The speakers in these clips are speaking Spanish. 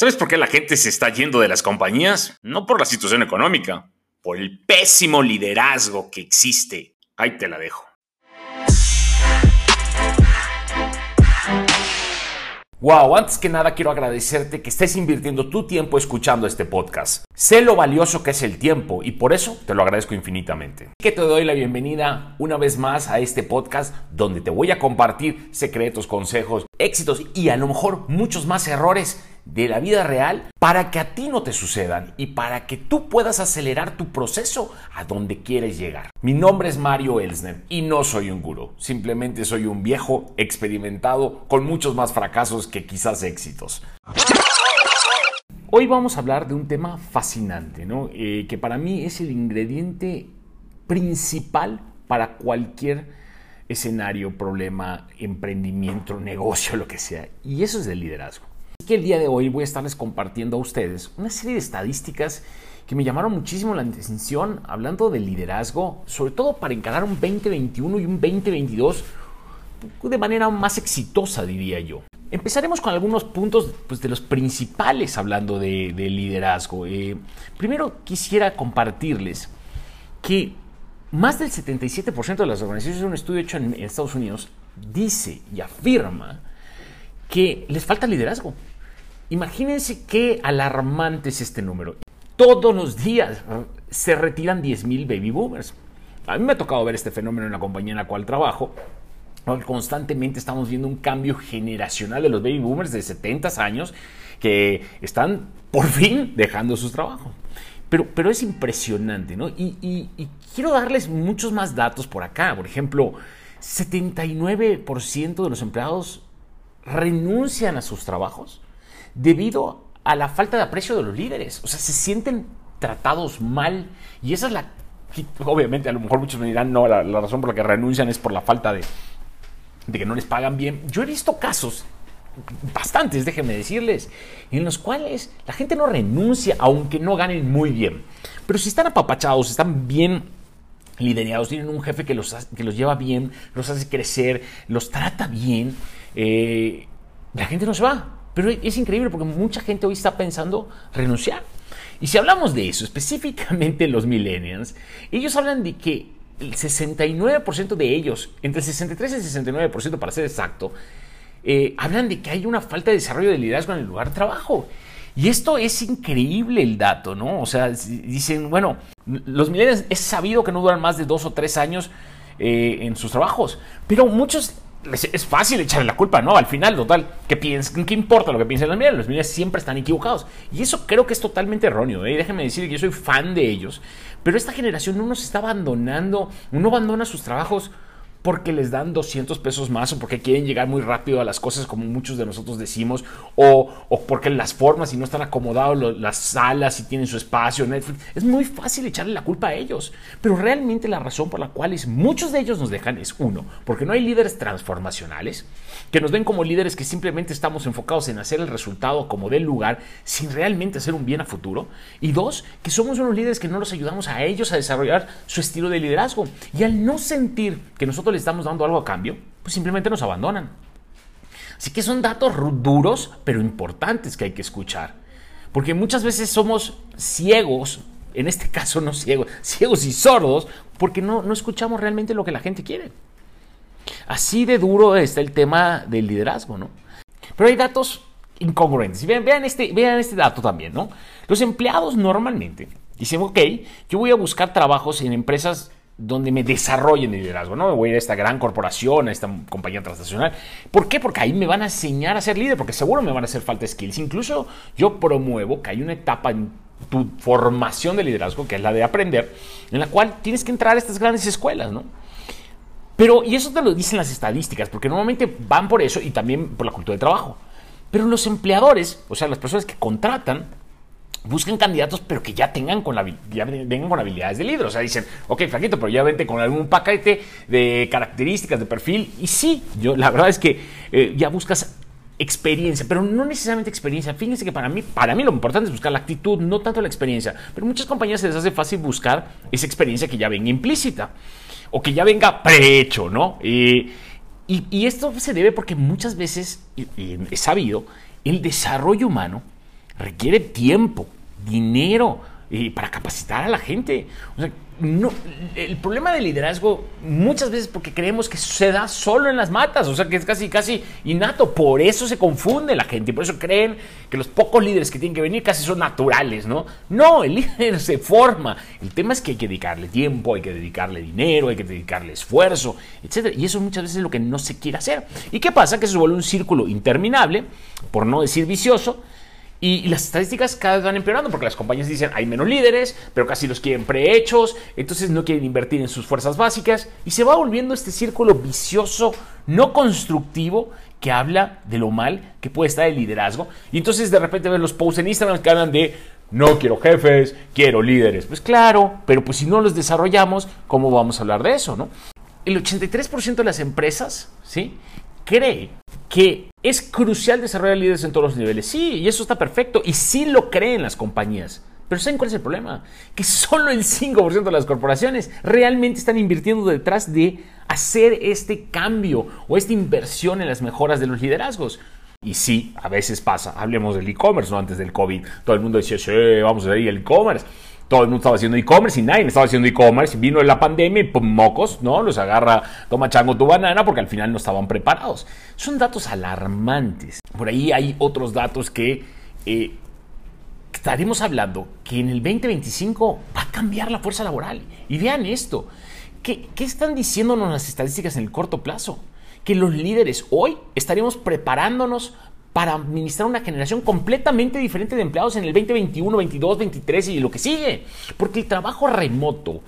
¿Sabes por qué la gente se está yendo de las compañías? No por la situación económica, por el pésimo liderazgo que existe. Ahí te la dejo. Wow, antes que nada quiero agradecerte que estés invirtiendo tu tiempo escuchando este podcast. Sé lo valioso que es el tiempo y por eso te lo agradezco infinitamente. Que te doy la bienvenida una vez más a este podcast donde te voy a compartir secretos, consejos, éxitos y a lo mejor muchos más errores de la vida real para que a ti no te sucedan y para que tú puedas acelerar tu proceso a donde quieres llegar. Mi nombre es Mario Elsner y no soy un gurú, simplemente soy un viejo experimentado con muchos más fracasos que quizás éxitos. Hoy vamos a hablar de un tema fascinante, ¿no? Eh, que para mí es el ingrediente principal para cualquier escenario, problema, emprendimiento, negocio, lo que sea. Y eso es el liderazgo el día de hoy voy a estarles compartiendo a ustedes una serie de estadísticas que me llamaron muchísimo la atención hablando de liderazgo, sobre todo para encarar un 2021 y un 2022 de manera más exitosa, diría yo. Empezaremos con algunos puntos pues, de los principales hablando de, liderazgo. Eh, primero quisiera compartirles que más del 77% de las organizaciones, un estudio hecho en Estados Unidos, dice y afirma que les falta liderazgo. Imagínense qué alarmante es este número. Todos los días se retiran 10.000 baby boomers. A mí me ha tocado ver este fenómeno en la compañía en la cual trabajo. Constantemente estamos viendo un cambio generacional de los baby boomers de 70 años que están por fin dejando sus trabajos. Pero, pero es impresionante, ¿no? Y, y quiero darles muchos más datos por acá. Por ejemplo, 79% de los empleados renuncian a sus trabajos debido a la falta de aprecio de los líderes. O sea, se sienten tratados mal y esa es la... Obviamente, a lo mejor muchos me dirán, no, la, razón por la que renuncian es por la falta de, de que no les pagan bien. Yo he visto casos bastantes, déjenme decirles, en los cuales la gente no renuncia aunque no ganen muy bien. Pero si están apapachados, están bien liderados, tienen un jefe que los, que los lleva bien, los hace crecer, los trata bien, eh, la gente no se va. Pero es increíble porque mucha gente hoy está pensando renunciar. Y si hablamos de eso, específicamente los millennials, ellos hablan de que el 69% de ellos, entre el 63 y el 69% para ser exacto, eh, hablan de que hay una falta de desarrollo de liderazgo en el lugar de trabajo. Y esto es increíble el dato, ¿no? O sea, dicen, bueno, los millennials es sabido que no duran más de dos o tres años eh, en sus trabajos, pero muchos es fácil echarle la culpa, ¿no? Al final, total, ¿qué, piensan, ¿qué importa lo que piensen los millennials? Los millennials siempre están equivocados. Y eso creo que es totalmente erróneo, ¿eh? Déjenme decir que yo soy fan de ellos. Pero esta generación no nos está abandonando, uno abandona sus trabajos porque les dan 200 pesos más o porque quieren llegar muy rápido a las cosas como muchos de nosotros decimos o, porque las formas y no están acomodados las salas y tienen su espacio Netflix. Es muy fácil echarle la culpa a ellos. Pero realmente la razón por la cual muchos de ellos nos dejan es uno porque no hay líderes transformacionales que nos ven como líderes que simplemente estamos enfocados en hacer el resultado como del lugar sin realmente hacer un bien a futuro. Y dos que somos unos líderes que no los ayudamos a ellos a desarrollar su estilo de liderazgo. Y al no sentir que nosotros estamos dando algo a cambio, pues simplemente nos abandonan. Así que son datos duros, pero importantes que hay que escuchar. Porque muchas veces somos ciegos, en este caso no ciegos, ciegos y sordos, porque no, no escuchamos realmente lo que la gente quiere. Así de duro está el tema del liderazgo, ¿no? Pero hay datos incongruentes. Vean, vean, este, vean este dato también, ¿no? Los empleados normalmente dicen, ok, yo voy a buscar trabajos en empresas donde me desarrollen el liderazgo, ¿no? Me voy a ir a esta gran corporación, a esta compañía transnacional. ¿Por qué? Porque ahí me van a enseñar a ser líder, porque seguro me van a hacer falta skills. Incluso yo promuevo que hay una etapa en tu formación de liderazgo, que es la de aprender, en la cual tienes que entrar a estas grandes escuelas, ¿no? Pero, y eso te lo dicen las estadísticas, porque normalmente van por eso y también por la cultura de trabajo. Pero los empleadores, o sea, las personas que contratan, busquen candidatos, pero que ya tengan con la, ya vengan con habilidades de líder. O sea, dicen, ok, flaquito, pero ya vente con algún paquete de características de perfil. Y sí, yo la verdad es que eh, ya buscas experiencia, pero no necesariamente experiencia. Fíjense que para mí, para mí lo importante es buscar la actitud, no tanto la experiencia. Pero muchas compañías se les hace fácil buscar esa experiencia que ya venga implícita o que ya venga prehecho, ¿no? y, esto se debe porque muchas veces, y, he sabido, el desarrollo humano requiere tiempo, dinero y para capacitar a la gente. No, el problema del liderazgo muchas veces porque creemos que se da solo en las matas, o sea que es casi casi innato, por eso se confunde la gente, por eso creen que los pocos líderes que tienen que venir casi son naturales, ¿no? No, el líder se forma, el tema es que hay que dedicarle tiempo, hay que dedicarle dinero, hay que dedicarle esfuerzo, etc. Y eso muchas veces es lo que no se quiere hacer. ¿Y qué pasa? Que se vuelve un círculo interminable, por no decir vicioso, y, las estadísticas cada vez van empeorando porque las compañías dicen hay menos líderes, pero casi los quieren prehechos, entonces no quieren invertir en sus fuerzas básicas y se va volviendo este círculo vicioso, no constructivo, que habla de lo mal que puede estar el liderazgo. Y entonces de repente ven los posts en Instagram que hablan de no quiero jefes, quiero líderes. Pues claro, pero pues si no los desarrollamos, ¿cómo vamos a hablar de eso? No? El 83% de las empresas, ¿sí? Cree que es crucial desarrollar líderes en todos los niveles. Sí, y eso está perfecto. Y sí lo creen las compañías. Pero ¿saben cuál es el problema? Que solo el 5% de las corporaciones realmente están invirtiendo detrás de hacer este cambio o esta inversión en las mejoras de los liderazgos. Y sí, a veces pasa. Hablemos del e-commerce, ¿no? Antes del COVID, todo el mundo decía, sí, vamos a ir al e-commerce todo el mundo estaba haciendo e-commerce y nadie estaba haciendo e-commerce. Vino la pandemia y pues, mocos, ¿no? Los agarra, toma chango tu banana porque al final no estaban preparados. Son datos alarmantes. Por ahí hay otros datos que eh, estaremos hablando que en el 2025 va a cambiar la fuerza laboral. Y vean esto. ¿Qué, ¿Qué están diciéndonos las estadísticas en el corto plazo? Que los líderes hoy estaremos preparándonos para administrar una generación completamente diferente de empleados en el 2021, 22, 23 y lo que sigue. Porque el trabajo remoto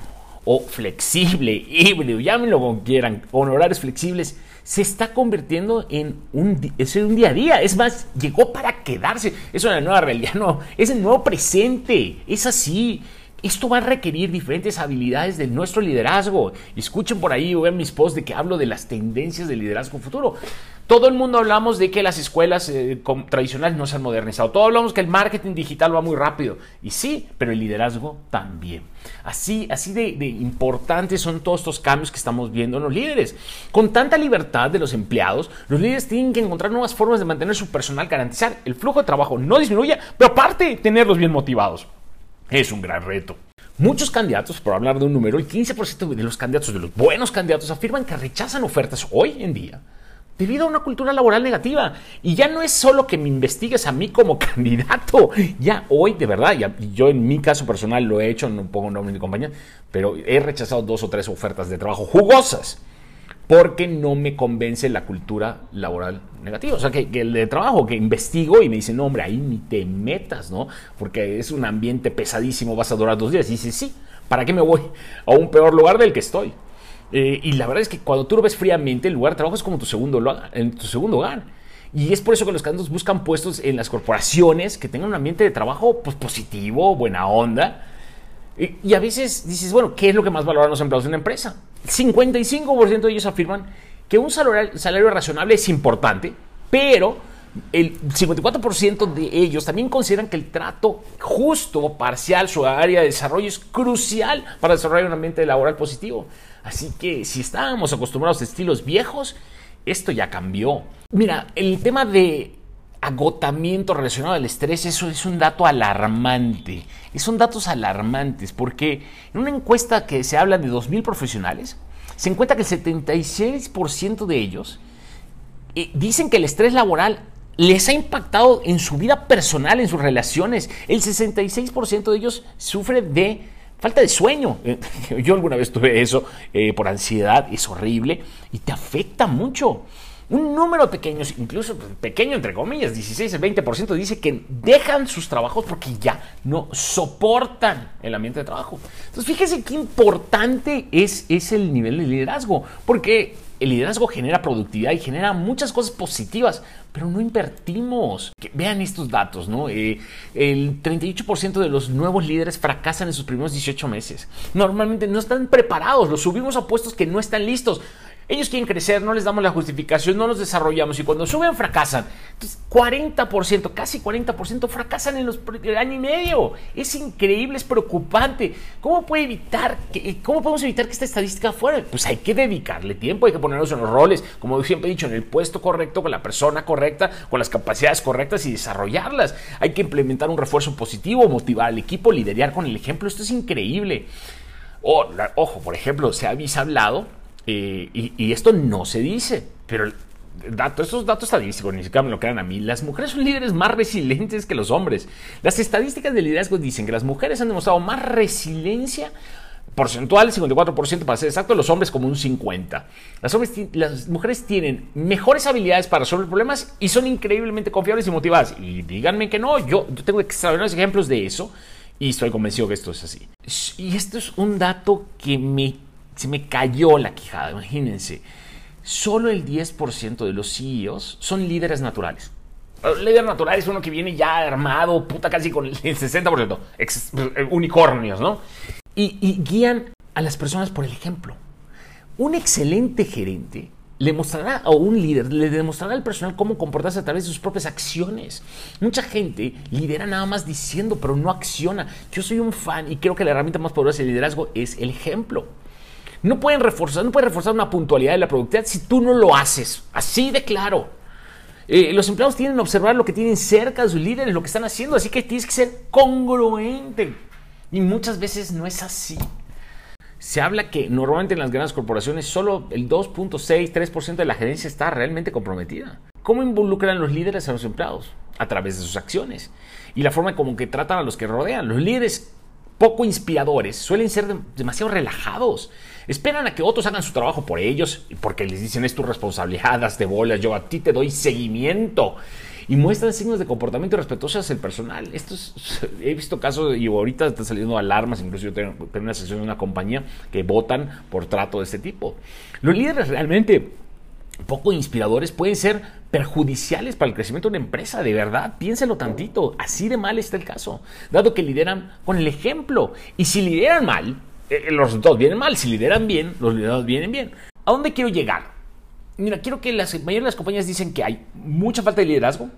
o flexible, híbrido, llámenlo como quieran, con horarios flexibles, se está convirtiendo en un, es un día a día. Es más, llegó para quedarse. Es una nueva realidad, no, es el nuevo presente. Es así. Esto va a requerir diferentes habilidades de nuestro liderazgo. Escuchen por ahí vean mis posts de que hablo de las tendencias del liderazgo futuro. Todo el mundo hablamos de que las escuelas eh, tradicionales no se han modernizado. Todos hablamos que el marketing digital va muy rápido. Y sí, pero el liderazgo también. Así, así de, de importantes son todos estos cambios que estamos viendo en los líderes. Con tanta libertad de los empleados, los líderes tienen que encontrar nuevas formas de mantener su personal, garantizar el flujo de trabajo no disminuya, pero aparte tenerlos bien motivados. Es un gran reto. Muchos candidatos, por hablar de un número, el 15% de los candidatos, de los buenos candidatos, afirman que rechazan ofertas hoy en día debido a una cultura laboral negativa. Y ya no es solo que me investigues a mí como candidato. Ya hoy, de verdad, ya, yo en mi caso personal lo he hecho, no pongo nombre de compañía, pero he rechazado dos o tres ofertas de trabajo jugosas porque no me convence la cultura laboral negativa. O sea, que, el de trabajo, que investigo y me dice, no, hombre, ahí ni te metas, ¿no? Porque es un ambiente pesadísimo, vas a durar dos días. Y dice, sí, ¿para qué me voy a un peor lugar del que estoy? Eh, y la verdad es que cuando tú lo ves fríamente, el lugar de trabajo es como tu segundo, en tu segundo hogar. Y es por eso que los candidatos buscan puestos en las corporaciones que tengan un ambiente de trabajo pues, positivo, buena onda. Y, a veces dices, bueno, ¿qué es lo que más valoran los empleados de una empresa? 55% de ellos afirman que un salario, salario razonable es importante, pero el 54% de ellos también consideran que el trato justo, parcial, su área de desarrollo es crucial para desarrollar un ambiente laboral positivo. Así que si estábamos acostumbrados a estilos viejos, esto ya cambió. Mira, el tema de agotamiento relacionado al estrés, eso es un dato alarmante. Son datos alarmantes porque en una encuesta que se habla de 2.000 profesionales, se encuentra que el 76% de ellos eh, dicen que el estrés laboral les ha impactado en su vida personal, en sus relaciones. El 66% de ellos sufre de falta de sueño. Yo alguna vez tuve eso eh, por ansiedad, es horrible y te afecta mucho. Un número pequeño, incluso pequeño entre comillas, 16 al 20% dice que dejan sus trabajos porque ya no soportan el ambiente de trabajo. Entonces fíjense qué importante es, es el nivel de liderazgo, porque el liderazgo genera productividad y genera muchas cosas positivas, pero no invertimos. vean estos datos, ¿no? Eh, el 38% de los nuevos líderes fracasan en sus primeros 18 meses. Normalmente no están preparados, los subimos a puestos que no están listos. Ellos quieren crecer, no les damos la justificación, no los desarrollamos y cuando suben fracasan. Entonces, 40%, casi 40% fracasan en los el año y medio. Es increíble, es preocupante. ¿Cómo puede evitar que, cómo podemos evitar que esta estadística fuera? Pues hay que dedicarle tiempo, hay que ponernos en los roles, como siempre he dicho, en el puesto correcto, con la persona correcta, con las capacidades correctas y desarrollarlas. Hay que implementar un refuerzo positivo, motivar al equipo, liderar con el ejemplo. Esto es increíble. ojo, por ejemplo, se había hablado eh, y, esto no se dice, pero dato, estos datos estadísticos ni siquiera me lo crean a mí. Las mujeres son líderes más resilientes que los hombres. Las estadísticas de liderazgo dicen que las mujeres han demostrado más resiliencia porcentual, 54% para ser exacto, los hombres como un 50%. Las, las mujeres tienen mejores habilidades para resolver problemas y son increíblemente confiables y motivadas. Y díganme que no, yo, yo tengo extraordinarios ejemplos de eso y estoy convencido que esto es así. Y esto es un dato que me se me cayó la quijada, imagínense. Solo el 10% de los CEOs son líderes naturales. Líder natural es uno que viene ya armado, puta, casi con el 60%, eh, unicornios, ¿no? Y, y guían a las personas por el ejemplo. Un excelente gerente le mostrará a un líder, le demostrará al personal cómo comportarse a través de sus propias acciones. Mucha gente lidera nada más diciendo, pero no acciona. Yo soy un fan y creo que la herramienta más poderosa del liderazgo es el ejemplo. No pueden reforzar, no reforzar una puntualidad de la productividad si tú no lo haces. Así de claro. Eh, los empleados tienen que observar lo que tienen cerca de sus líderes, lo que están haciendo, así que tienes que ser congruente. Y muchas veces no es así. Se habla que normalmente en las grandes corporaciones solo el 2.6, 3% de la gerencia está realmente comprometida. ¿Cómo involucran los líderes a los empleados? A través de sus acciones y la forma como que tratan a los que rodean. Los líderes poco inspiradores suelen ser demasiado relajados. Esperan a que otros hagan su trabajo por ellos porque les dicen es tu responsabilidad, de bolas, yo a ti te doy seguimiento. Y muestran signos de comportamiento respetuoso hacia el personal. He visto casos y ahorita están saliendo alarmas, incluso yo tengo, tengo una sesión de una compañía que votan por trato de este tipo. Los líderes realmente poco inspiradores pueden ser perjudiciales para el crecimiento de una empresa, de verdad, piénselo tantito, así de mal está el caso, dado que lideran con el ejemplo. Y si lideran mal, eh, eh, los resultados vienen mal, si lideran bien, los liderados vienen bien. ¿A dónde quiero llegar? Mira, quiero que las mayoría de las compañías dicen que hay mucha falta de liderazgo,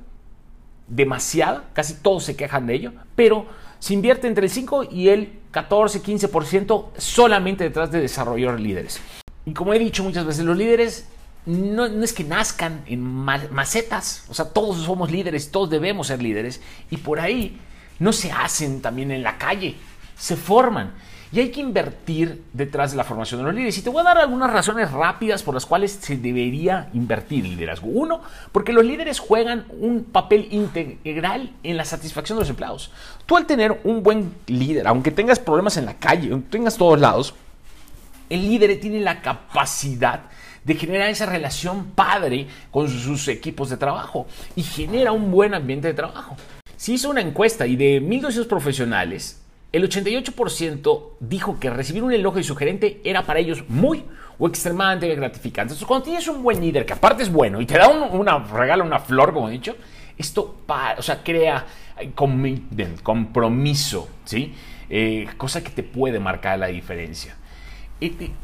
demasiada, casi todos se quejan de ello, pero se invierte entre el 5 y el 14, 15% solamente detrás de desarrollar líderes. Y como he dicho muchas veces, los líderes no, es que nazcan en macetas, o sea, todos somos líderes, todos debemos ser líderes, y por ahí no se hacen también en la calle, se forman. Y hay que invertir detrás de la formación de los líderes. Y te voy a dar algunas razones rápidas por las cuales se debería invertir el liderazgo. Uno, porque los líderes juegan un papel integral en la satisfacción de los empleados. Tú al tener un buen líder, aunque tengas problemas en la calle, aunque tengas todos lados, el líder tiene la capacidad de generar esa relación padre con sus equipos de trabajo y genera un buen ambiente de trabajo. Se hizo una encuesta y de 1.200 profesionales, el 88% dijo que recibir un elogio de su gerente era para ellos muy o extremadamente gratificante. Entonces, cuando tienes un buen líder que aparte es bueno y te da una, regala una flor, como he dicho, esto o sea, crea compromiso, ¿sí? Eh, cosa que te puede marcar la diferencia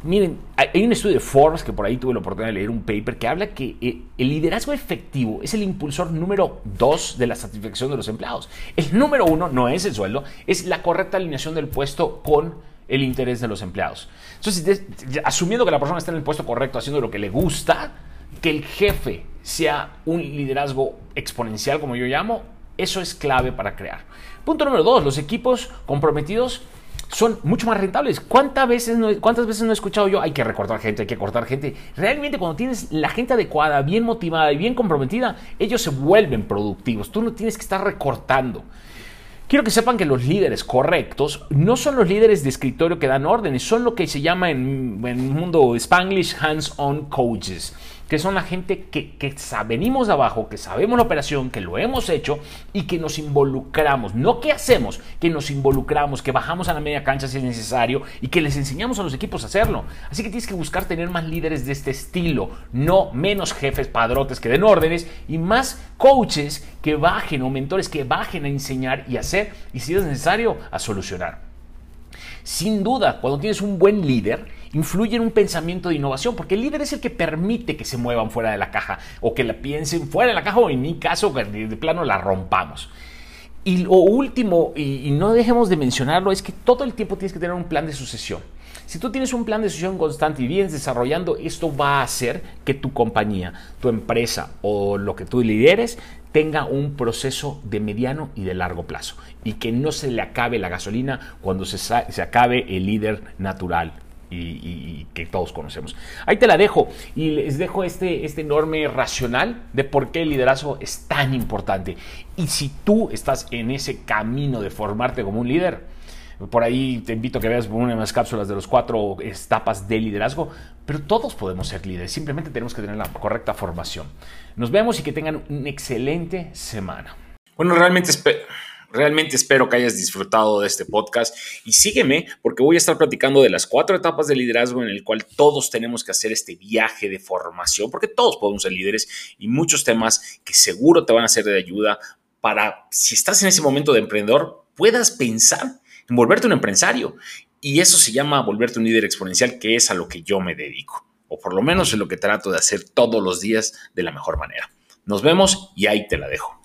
miren, hay un estudio de Forbes que por ahí tuve la oportunidad de leer un paper que habla que eh, el liderazgo efectivo es el impulsor número dos de la satisfacción de los empleados. El número uno no es el sueldo, es la correcta alineación del puesto con el interés de los empleados. Entonces, asumiendo que la persona está en el puesto correcto, haciendo lo que le gusta, que el jefe sea un liderazgo exponencial, como yo llamo, eso es clave para crear. Punto número dos, los equipos comprometidos son mucho más rentables. ¿Cuántas veces, no, ¿Cuántas veces no he escuchado yo? Hay que recortar gente, hay que cortar gente. Realmente cuando tienes la gente adecuada, bien motivada y bien comprometida, ellos se vuelven productivos. Tú no tienes que estar recortando. Quiero que sepan que los líderes correctos no son los líderes de escritorio que dan órdenes, son lo que se llama en, en mundo Spanglish hands-on coaches que son la gente que, que venimos de abajo, que sabemos la operación, que lo hemos hecho y que nos involucramos. No que hacemos, que nos involucramos, que bajamos a la media cancha si es necesario y que les enseñamos a los equipos a hacerlo. Así que tienes que buscar tener más líderes de este estilo, no menos jefes padrotes que den órdenes y más coaches que bajen o mentores que bajen a enseñar y hacer y si es necesario a solucionar. Sin duda, cuando tienes un buen líder, influye en un pensamiento de innovación, porque el líder es el que permite que se muevan fuera de la caja o que la piensen fuera de la caja o en mi caso de plano la rompamos. Y lo último, y, no dejemos de mencionarlo, es que todo el tiempo tienes que tener un plan de sucesión. Si tú tienes un plan de sucesión constante y vienes desarrollando, esto va a hacer que tu compañía, tu empresa o lo que tú lideres tenga un proceso de mediano y de largo plazo y que no se le acabe la gasolina cuando se, se acabe el líder natural, y, que todos conocemos. Ahí te la dejo y les dejo este, este enorme racional de por qué el liderazgo es tan importante. Y si tú estás en ese camino de formarte como un líder, por ahí te invito a que veas una de las cápsulas de los cuatro etapas de liderazgo, pero todos podemos ser líderes, simplemente tenemos que tener la correcta formación. Nos vemos y que tengan una excelente semana. Bueno, realmente espero Realmente espero que hayas disfrutado de este podcast y sígueme porque voy a estar platicando de las cuatro etapas de liderazgo en el cual todos tenemos que hacer este viaje de formación, porque todos podemos ser líderes y muchos temas que seguro te van a ser de ayuda para, si estás en ese momento de emprendedor, puedas pensar en volverte un empresario. Y eso se llama volverte un líder exponencial, que es a lo que yo me dedico, o por lo menos es lo que trato de hacer todos los días de la mejor manera. Nos vemos y ahí te la dejo.